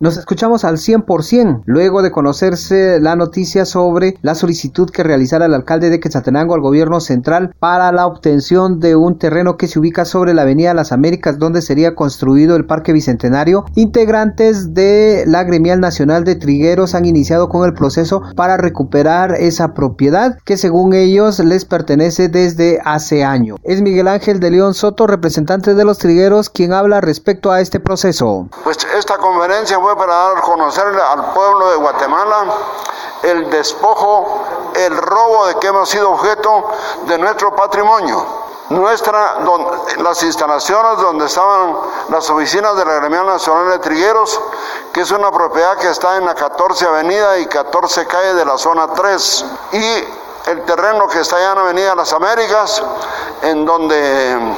Nos escuchamos al 100% luego de conocerse la noticia sobre la solicitud que realizara el alcalde de Quetzaltenango al gobierno central para la obtención de un terreno que se ubica sobre la avenida Las Américas donde sería construido el Parque Bicentenario. Integrantes de la Gremial Nacional de Trigueros han iniciado con el proceso para recuperar esa propiedad que según ellos les pertenece desde hace año. Es Miguel Ángel de León Soto, representante de los trigueros, quien habla respecto a este proceso. Pues esta conferencia para dar a conocer al pueblo de Guatemala el despojo, el robo de que hemos sido objeto de nuestro patrimonio. Nuestra, las instalaciones donde estaban las oficinas de la Gremial Nacional de Trigueros, que es una propiedad que está en la 14 Avenida y 14 Calle de la zona 3, y el terreno que está allá en Avenida Las Américas, en donde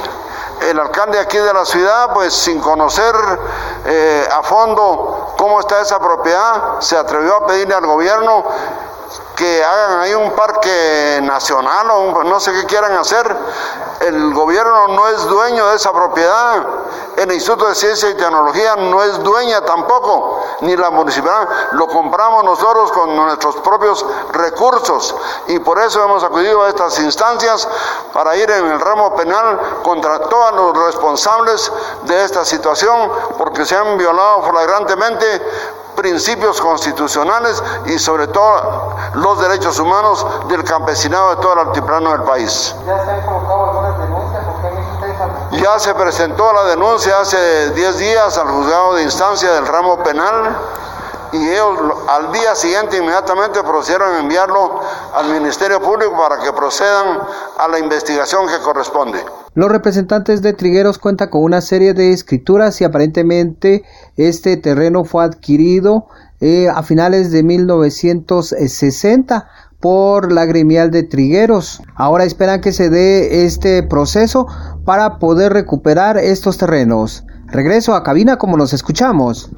el alcalde aquí de la ciudad, pues sin conocer eh, a fondo cómo está esa propiedad, se atrevió a pedirle al gobierno que hagan ahí un parque nacional o no sé qué quieran hacer. El gobierno no es dueño de esa propiedad. El Instituto de Ciencia y Tecnología no es dueña tampoco, ni la municipalidad. Lo compramos nosotros con nuestros propios recursos y por eso hemos acudido a estas instancias para ir en el ramo penal contra todos los responsables de esta situación porque se han violado flagrantemente principios constitucionales y sobre todo los derechos humanos del campesinado de todo el altiplano del país. ¿Ya se han colocado algunas denuncias? Ya se presentó la denuncia hace 10 días al juzgado de instancia del ramo penal y ellos al día siguiente inmediatamente procedieron a enviarlo al Ministerio Público para que procedan a la investigación que corresponde. Los representantes de Trigueros cuentan con una serie de escrituras y aparentemente este terreno fue adquirido eh, a finales de 1960 por la gremial de Trigueros. Ahora esperan que se dé este proceso para poder recuperar estos terrenos. Regreso a cabina como nos escuchamos.